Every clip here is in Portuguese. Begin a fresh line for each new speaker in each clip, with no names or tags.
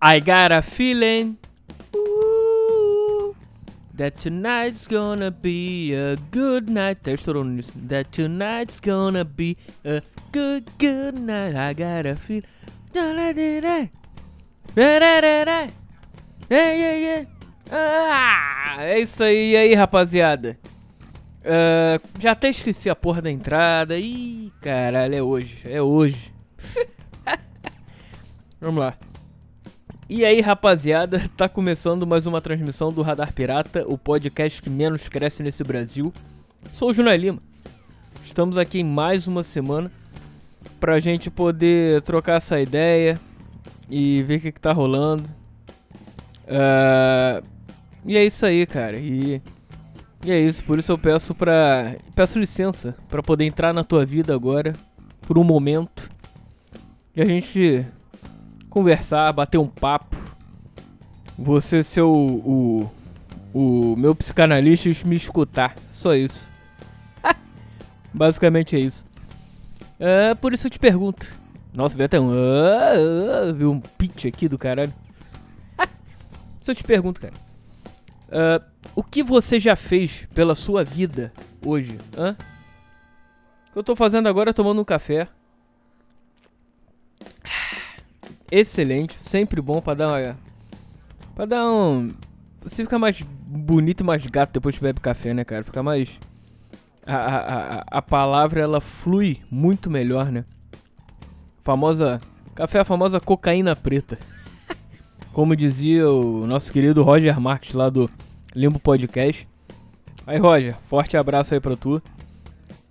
I got a feeling ooh, that tonight's gonna be a good night. Até estourou nisso. That tonight's gonna be a good, good night. I got a feeling. Ah, é isso aí, e aí, rapaziada. Uh, já até esqueci a porra da entrada. Ih, caralho, é hoje. É hoje. Vamos lá. E aí, rapaziada, tá começando mais uma transmissão do Radar Pirata, o podcast que menos cresce nesse Brasil. Sou o Junai Lima. Estamos aqui em mais uma semana pra gente poder trocar essa ideia e ver o que, que tá rolando. Uh, e é isso aí, cara. E, e é isso, por isso eu peço pra. Peço licença para poder entrar na tua vida agora, por um momento. E a gente conversar, bater um papo. Você ser o, o, o meu psicanalista e me escutar. Só isso. Basicamente é isso. É, por isso eu te pergunto. Nossa, veio até um. Uh, uh, viu um pitch aqui do caralho. Se eu te pergunto, cara. Uh, o que você já fez pela sua vida hoje? Hã? O que eu tô fazendo agora é tomando um café excelente, sempre bom para dar uma, para dar um você fica mais bonito mais gato depois que bebe café, né, cara? Fica mais a, a, a, a palavra ela flui muito melhor, né? Famosa café é a famosa cocaína preta. Como dizia o nosso querido Roger Marques lá do Limbo Podcast. Aí, Roger, forte abraço aí pra tu.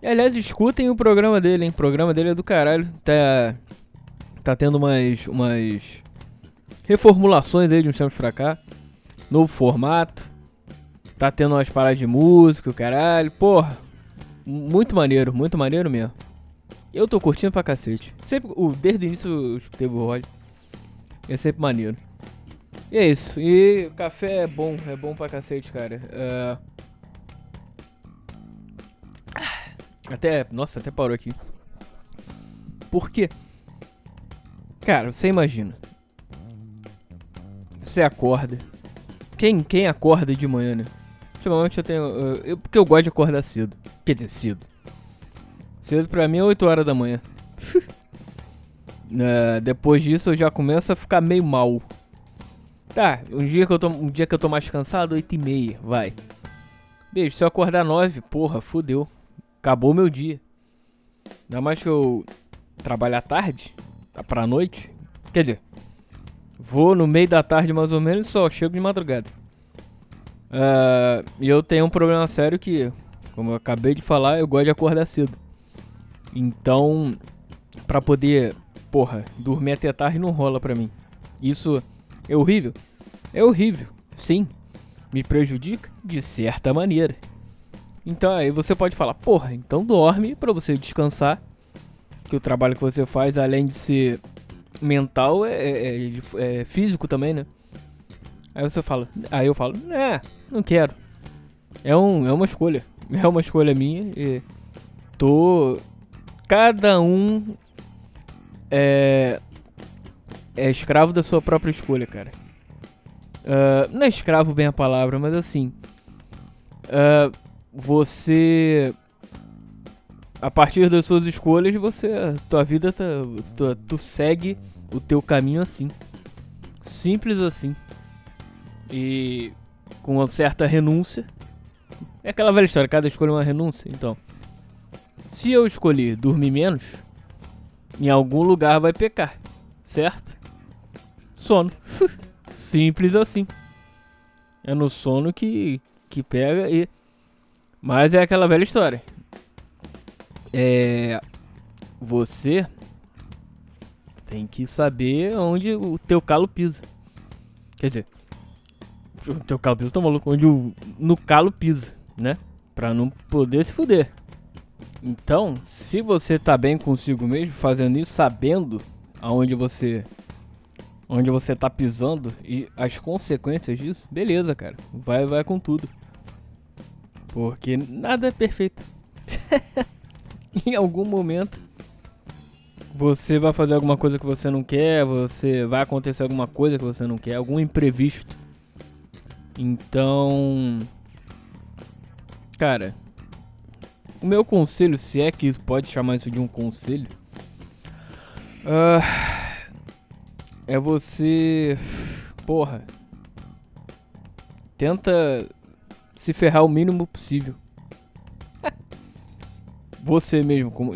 E aliás, escutem o programa dele, hein? O programa dele é do caralho. Tá tá tendo umas, umas reformulações aí de uns tempos pra cá. Novo formato. Tá tendo umas paradas de música, o caralho. Porra, muito maneiro, muito maneiro mesmo. Eu tô curtindo pra cacete. Sempre, desde o início eu escutei o Roger. É sempre maneiro. E é isso. E o café é bom, é bom pra cacete, cara. Uh... Até, nossa, até parou aqui. Por quê? Cara, você imagina. Você acorda. Quem, quem acorda de manhã, né? Ultimamente eu tenho. Eu, porque eu gosto de acordar cedo. Quer dizer, cedo. Cedo pra mim é 8 horas da manhã. uh, depois disso eu já começo a ficar meio mal. Tá, um dia que eu tô, um dia que eu tô mais cansado, 8 e meia, vai. Beijo, se eu acordar 9, porra, fudeu. Acabou meu dia. Ainda mais que eu trabalho à tarde. Tá pra noite. Quer dizer, vou no meio da tarde mais ou menos só chego de madrugada. Uh, e eu tenho um problema sério que, como eu acabei de falar, eu gosto de acordar cedo. Então, pra poder, porra, dormir até tarde não rola pra mim. Isso é horrível? É horrível, sim. Me prejudica de certa maneira. Então aí você pode falar, porra, então dorme pra você descansar que o trabalho que você faz, além de ser mental, é, é, é, é físico também, né? Aí você fala, aí eu falo, é, não quero. É, um, é uma escolha. É uma escolha minha e tô. Cada um é, é escravo da sua própria escolha, cara. Uh, não é escravo bem a palavra, mas assim. Uh, você a partir das suas escolhas, você, tua vida, tá, tu, tu segue o teu caminho assim. Simples assim. E com uma certa renúncia. É aquela velha história, cada escolha é uma renúncia. Então, se eu escolher dormir menos, em algum lugar vai pecar, certo? Sono. Simples assim. É no sono que, que pega e. Mas é aquela velha história é, você tem que saber onde o teu calo pisa. Quer dizer, o teu calo pisa, tô maluco, onde o no calo pisa, né? Pra não poder se fuder. Então, se você tá bem consigo mesmo, fazendo isso, sabendo aonde você onde você tá pisando e as consequências disso, beleza, cara. Vai vai com tudo. Porque nada é perfeito. em algum momento você vai fazer alguma coisa que você não quer, você vai acontecer alguma coisa que você não quer, algum imprevisto. Então, cara, o meu conselho, se é que pode chamar isso de um conselho, uh, é você, porra, tenta se ferrar o mínimo possível. Você mesmo, como,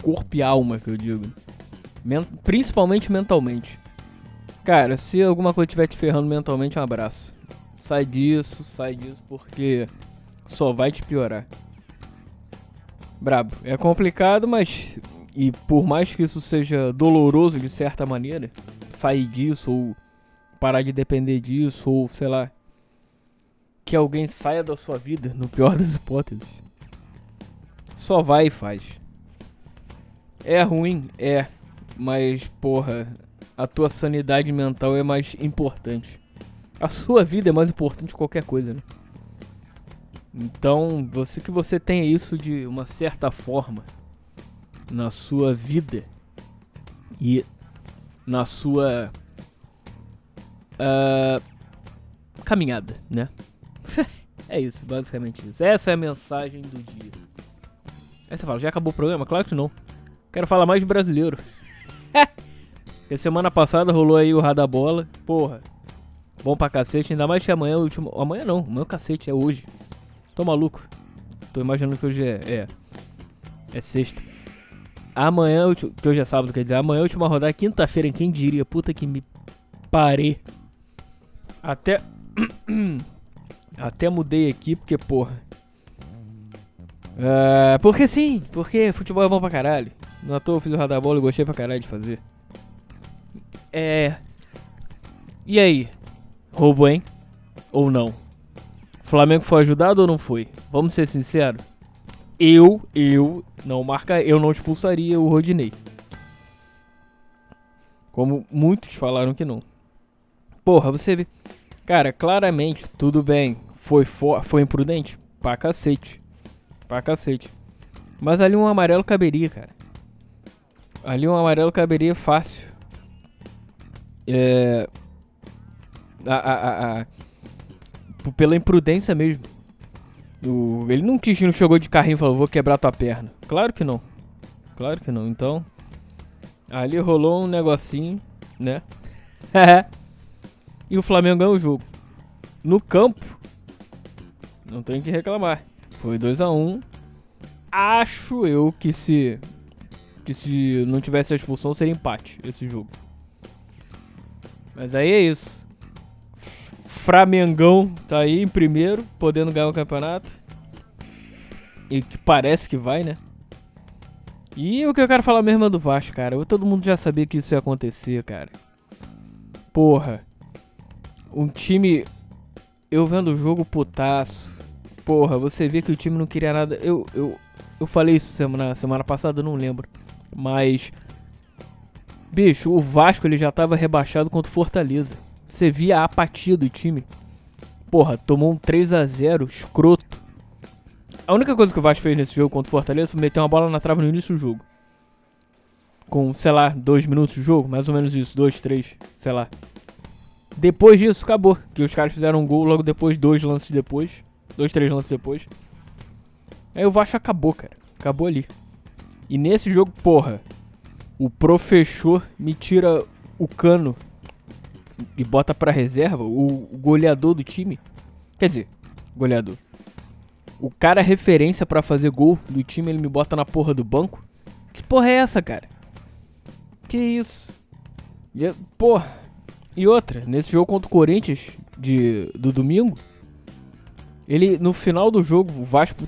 corpo e alma, que eu digo. Men principalmente mentalmente. Cara, se alguma coisa estiver te ferrando mentalmente, um abraço. Sai disso, sai disso, porque só vai te piorar. Brabo. É complicado, mas. E por mais que isso seja doloroso de certa maneira, sair disso, ou parar de depender disso, ou sei lá. Que alguém saia da sua vida, no pior das hipóteses só vai e faz. É ruim, é, mas porra, a tua sanidade mental é mais importante. A sua vida é mais importante que qualquer coisa, né? Então, você que você tenha isso de uma certa forma na sua vida e na sua uh, caminhada, né? é isso, basicamente isso. Essa é a mensagem do dia. Aí você fala, já acabou o programa? Claro que não. Quero falar mais de brasileiro. Porque semana passada rolou aí o Rada Bola. Porra. Bom pra cacete. Ainda mais que amanhã é o último. Amanhã não. Amanhã é o cacete. É hoje. Tô maluco. Tô imaginando que hoje é. É. É sexta. Amanhã, é que hoje é sábado, quer dizer, amanhã é a última rodada, quinta-feira, quem diria? Puta que me parei. Até. Até mudei aqui, porque, porra. Uh, porque sim, porque futebol é bom pra caralho. No ator eu fiz o radar bola e gostei pra caralho de fazer. É. E aí? Roubo, hein? Ou não? Flamengo foi ajudado ou não foi? Vamos ser sinceros. Eu, eu não marca, eu não expulsaria o Rodinei. Como muitos falaram que não. Porra, você vê. Cara, claramente, tudo bem. Foi, foi imprudente? Pra cacete. Pra cacete. Mas ali um amarelo caberia, cara. Ali um amarelo caberia fácil. É. A, a, a, a pela imprudência mesmo. O, ele não quis, não chegou de carrinho e falou, vou quebrar tua perna. Claro que não. Claro que não. Então. Ali rolou um negocinho, né? e o Flamengo ganhou o jogo. No campo. Não tem que reclamar. Foi 2x1. Um. Acho eu que se. Que se não tivesse a expulsão seria empate esse jogo. Mas aí é isso. Framengão tá aí em primeiro, podendo ganhar o campeonato. E que parece que vai, né? E o que eu quero falar mesmo é do Vasco, cara. Todo mundo já sabia que isso ia acontecer, cara. Porra. Um time. Eu vendo o jogo putaço porra, você vê que o time não queria nada. Eu, eu, eu falei isso semana, semana passada, não lembro. Mas. Bicho, o Vasco ele já tava rebaixado contra o Fortaleza. Você via a apatia do time. Porra, tomou um 3 a 0 escroto. A única coisa que o Vasco fez nesse jogo contra o Fortaleza foi meter uma bola na trave no início do jogo. Com, sei lá, dois minutos de jogo, mais ou menos isso, dois, três, sei lá. Depois disso, acabou. Que os caras fizeram um gol logo depois, dois lances depois. Dois, três lances depois. Aí o Vasco acabou, cara. Acabou ali. E nesse jogo, porra, o professor me tira o cano e bota pra reserva o, goleador do time. Quer dizer, goleador. O cara referência para fazer gol do time, ele me bota na porra do banco. Que porra é essa, cara? Que isso? E, porra. E outra, nesse jogo contra o Corinthians de, do domingo, ele, no final do jogo, o Vasco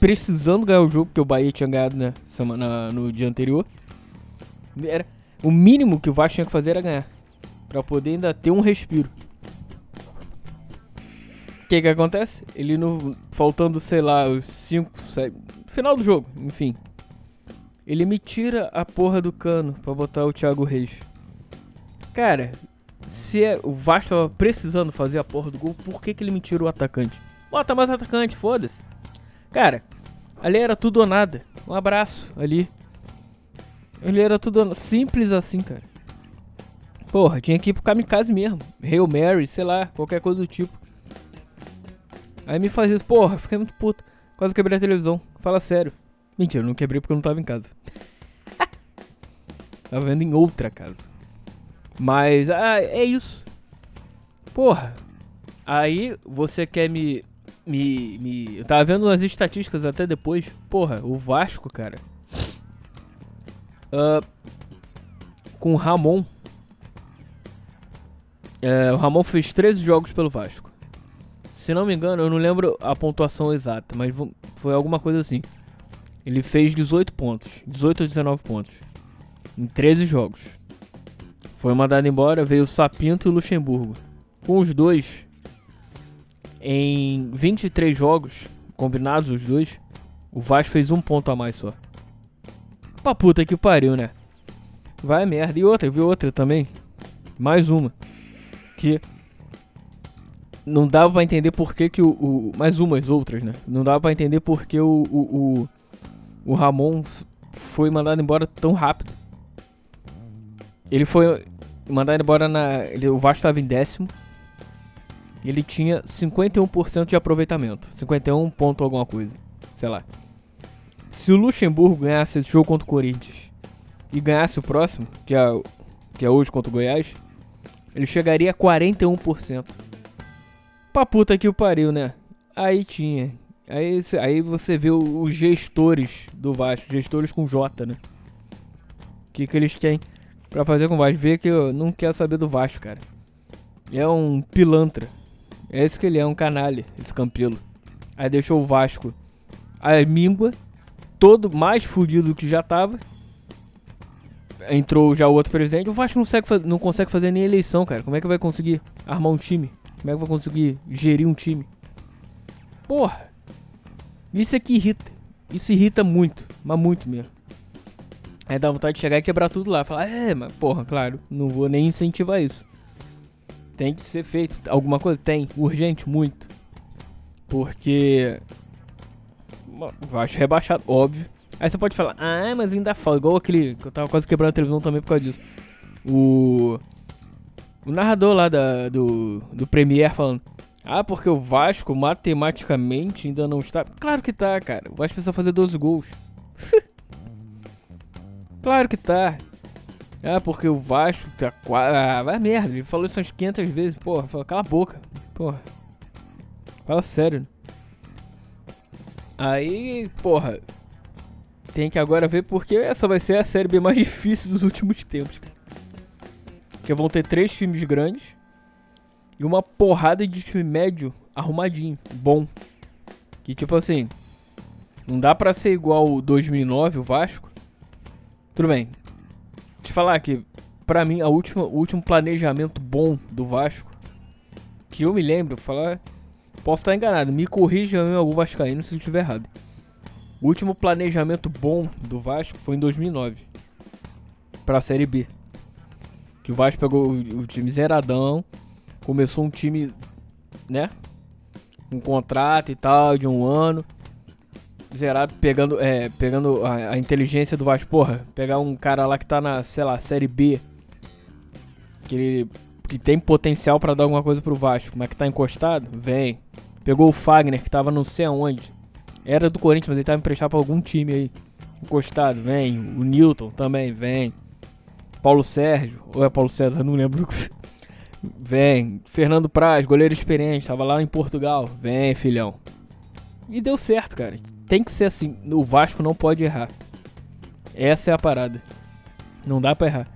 precisando ganhar o jogo, porque o Bahia tinha ganhado né, semana, no dia anterior. Era, o mínimo que o Vasco tinha que fazer era ganhar. Pra poder ainda ter um respiro. O que que acontece? Ele no. Faltando, sei lá, os 5, Final do jogo, enfim. Ele me tira a porra do cano pra botar o Thiago Reis. Cara, se é, o Vasco tava precisando fazer a porra do gol, por que, que ele me tirou o atacante? Bota mais atacante, foda-se. Cara, ali era tudo ou nada. Um abraço ali. Ele era tudo simples assim, cara. Porra, tinha que ir pro kamikaze mesmo. Hail Mary, sei lá, qualquer coisa do tipo. Aí me fazia isso, porra, fiquei muito puto. Quase quebrei a televisão. Fala sério. Mentira, eu não quebrei porque eu não tava em casa. tava vendo em outra casa. Mas, ah, é isso. Porra. Aí você quer me. Me. me eu tava vendo as estatísticas até depois. Porra, o Vasco, cara. Uh, com o Ramon. É, o Ramon fez 13 jogos pelo Vasco. Se não me engano, eu não lembro a pontuação exata, mas foi alguma coisa assim. Ele fez 18 pontos, 18 ou 19 pontos em 13 jogos. Foi mandado embora, veio o Sapinto e o Luxemburgo. Com os dois, em 23 jogos, combinados os dois, o Vasco fez um ponto a mais só. Pra puta que pariu, né? Vai merda. E outra, viu outra também. Mais uma. Que não dava para entender por que, que o, o, Mais umas outras, né? Não dava para entender por que o, o, o, o Ramon foi mandado embora tão rápido. Ele foi mandado embora na. Ele, o Vasco estava em décimo. Ele tinha 51% de aproveitamento. 51 ponto alguma coisa. Sei lá. Se o Luxemburgo ganhasse esse jogo contra o Corinthians e ganhasse o próximo, que é, que é hoje contra o Goiás, ele chegaria a 41%. Pra puta que o pariu, né? Aí tinha. Aí, aí você vê os gestores do Vasco, gestores com J, né? O que, que eles têm pra fazer com o Vasco? Vê que eu não quero saber do Vasco, cara. É um pilantra. É isso que ele é, um canalha, esse Campelo. Aí deixou o Vasco a míngua, todo mais fudido do que já tava. Entrou já o outro presidente. O Vasco não consegue, não consegue fazer nem eleição, cara. Como é que vai conseguir armar um time? Como é que vai conseguir gerir um time? Porra! Isso aqui irrita. Isso irrita muito, mas muito mesmo. Aí dá vontade de chegar e quebrar tudo lá. Falar, é, mas porra, claro, não vou nem incentivar isso. Tem que ser feito. Alguma coisa? Tem. Urgente, muito. Porque. Acho rebaixado, óbvio. Aí você pode falar, ah, mas ainda fala. Igual aquele. Que eu tava quase quebrando a televisão também por causa disso. O. O narrador lá da, do, do Premier falando. Ah, porque o Vasco matematicamente ainda não está. Claro que tá, cara. O Vasco precisa fazer 12 gols. claro que tá. Ah, porque o Vasco tá quase. Ah, vai merda. Ele falou isso umas 500 vezes. Porra, fala, cala a boca. Porra. Fala sério. Aí, porra. Tem que agora ver porque essa vai ser a série B mais difícil dos últimos tempos. Que vão ter três times grandes e uma porrada de time médio arrumadinho, bom. Que tipo assim, não dá pra ser igual o 2009, o Vasco. Tudo bem. Te falar que, pra mim, a última, o último planejamento bom do Vasco, que eu me lembro, falar, posso estar enganado, me corrija em algum vascaíno se eu estiver errado. O último planejamento bom do Vasco foi em 2009, pra Série B. Que o Vasco pegou o time zeradão, começou um time, né? Um contrato e tal, de um ano. Zerado, pegando, é, pegando a, a, inteligência do Vasco. Porra, pegar um cara lá que tá na, sei lá, Série B. Que, ele, que tem potencial para dar alguma coisa pro Vasco. Mas que tá encostado? Vem. Pegou o Fagner, que tava não sei aonde. Era do Corinthians, mas ele tava emprestado pra algum time aí. Encostado, vem. O Newton também, vem. Paulo Sérgio, ou é Paulo César, não lembro. Vem. Fernando Praz, goleiro experiente, tava lá em Portugal. Vem, filhão. E deu certo, cara. Tem que ser assim. O Vasco não pode errar. Essa é a parada. Não dá pra errar.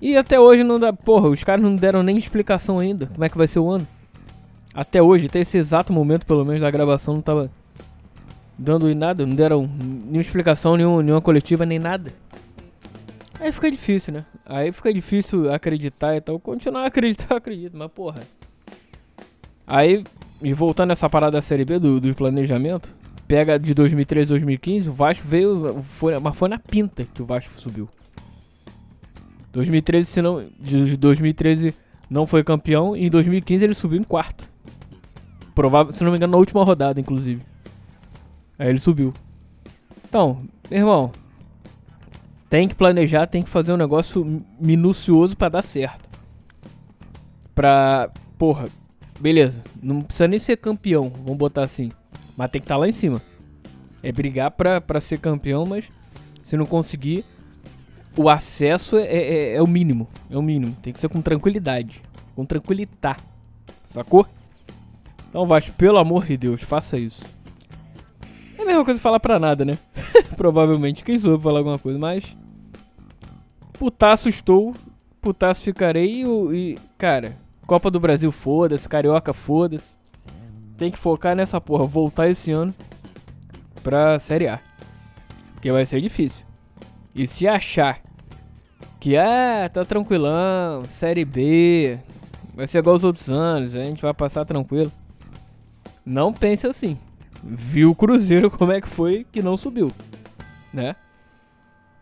E até hoje não dá. Porra, os caras não deram nem explicação ainda. Como é que vai ser o ano? Até hoje, até esse exato momento, pelo menos, da gravação, não tava dando nada. Não deram nenhuma explicação, nenhuma, nenhuma coletiva, nem nada. Aí fica difícil, né? Aí fica difícil acreditar e tal. Continuar a acreditar, eu acredito, mas porra. Aí, e voltando nessa parada da Série B do, do planejamento, pega de 2013 a 2015, o Vasco veio, foi, mas foi na pinta que o Vasco subiu. 2013, se não, de 2013 não foi campeão e em 2015 ele subiu em quarto. Provável, se não me engano, na última rodada, inclusive. Aí ele subiu. Então, irmão, Tem que planejar, tem que fazer um negócio minucioso para dar certo. Pra. Porra, beleza. Não precisa nem ser campeão, vamos botar assim. Mas tem que estar tá lá em cima. É brigar pra, pra ser campeão, mas se não conseguir, o acesso é, é, é, o mínimo. É o mínimo. Tem que ser com tranquilidade. Com tranquilidade. Sacou? Então, Vasco, pelo amor de Deus, faça isso. É a mesma coisa falar pra nada, né? Provavelmente. Quem soube falar alguma coisa, mas. Putaço estou. Putaço ficarei. E cara, Copa do Brasil, foda-se. Carioca, foda-se. Tem que focar nessa porra. Voltar esse ano pra Série A. Porque vai ser difícil. E se achar que, ah, tá tranquilão, Série B, vai ser igual os outros anos, a gente vai passar tranquilo. Não pense assim. Viu o Cruzeiro como é que foi que não subiu, né?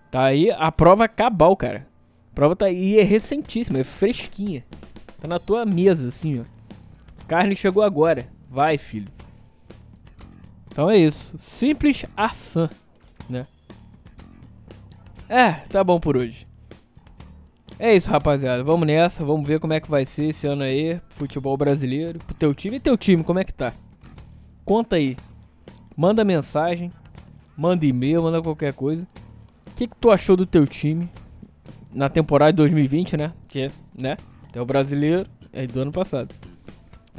Tá aí a prova cabal, cara. A prova tá aí, é recentíssima, é fresquinha. Tá na tua mesa, assim, ó. Carne chegou agora. Vai, filho. Então é isso. Simples ação, né? É, tá bom por hoje. É isso, rapaziada. Vamos nessa. Vamos ver como é que vai ser esse ano aí. Futebol brasileiro. Pro teu time. E teu time, como é que tá? Conta aí. Manda mensagem. Manda e-mail, manda qualquer coisa. O que, que tu achou do teu time na temporada de 2020, né? Que, né? É o brasileiro é do ano passado.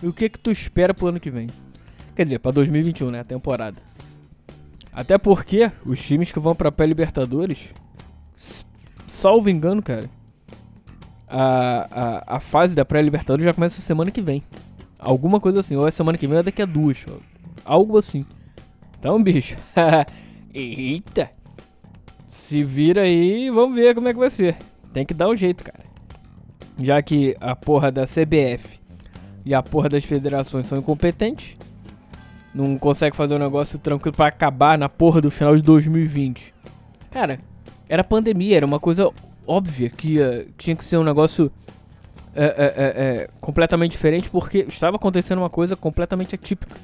E o que que tu espera pro ano que vem? Quer dizer, pra 2021, né? A temporada. Até porque os times que vão pra pré-libertadores, salvo engano, cara, a, a, a fase da pré-libertadores já começa semana que vem. Alguma coisa assim, ou é semana que vem ou é daqui a duas. Algo assim. Então, bicho. Eita! Se vira aí e vamos ver como é que vai ser. Tem que dar um jeito, cara. Já que a porra da CBF e a porra das federações são incompetentes, não consegue fazer um negócio tranquilo para acabar na porra do final de 2020. Cara, era pandemia, era uma coisa óbvia que uh, tinha que ser um negócio é, é, completamente diferente porque estava acontecendo uma coisa completamente atípica.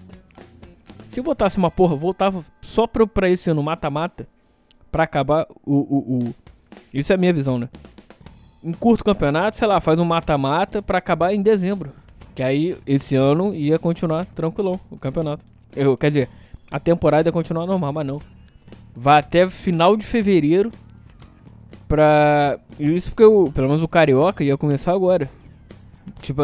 Se botasse uma porra, voltava só pra, pra esse ano mata-mata pra acabar o, o, o. Isso é a minha visão, né? Um curto campeonato, sei lá, faz um mata-mata pra acabar em dezembro. Que aí esse ano ia continuar tranquilão o campeonato. Eu, quer dizer, a temporada ia continuar normal, mas não. Vai até final de fevereiro pra. Isso porque eu, pelo menos o Carioca ia começar agora. Tipo,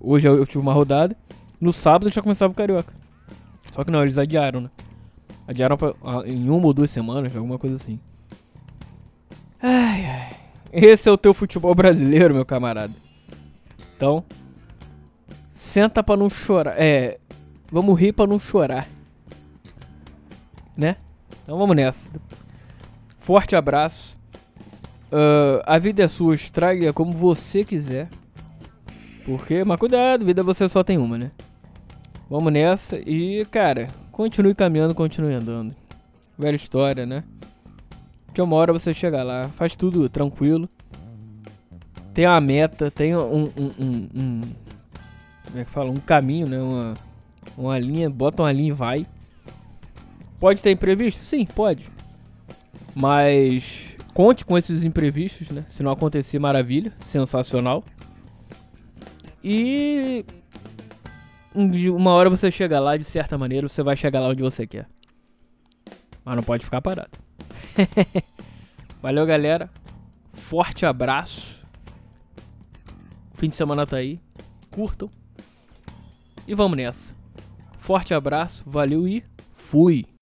hoje eu tive uma rodada. No sábado já começava o Carioca. Só que não, eles adiaram, né? Adiaram pra, em uma ou duas semanas, alguma coisa assim. Ai, ai. Esse é o teu futebol brasileiro, meu camarada. Então, senta pra não chorar. É, vamos rir pra não chorar. Né? Então vamos nessa. Forte abraço. Uh, a vida é sua, estrague como você quiser. Porque, mas cuidado, vida você só tem uma, né? Vamos nessa e, cara, continue caminhando, continue andando. Velha história, né? Que uma hora você chega lá, faz tudo tranquilo. Tem uma meta, tem um, um, um, um como é que fala? Um caminho, né? Uma, uma linha, bota uma linha e vai. Pode ter imprevisto? Sim, pode. Mas conte com esses imprevistos, né? Se não acontecer, maravilha, sensacional. E uma hora você chega lá, de certa maneira, você vai chegar lá onde você quer. Mas não pode ficar parado. Valeu, galera. Forte abraço. fim de semana tá aí. Curtam. E vamos nessa. Forte abraço, valeu e fui!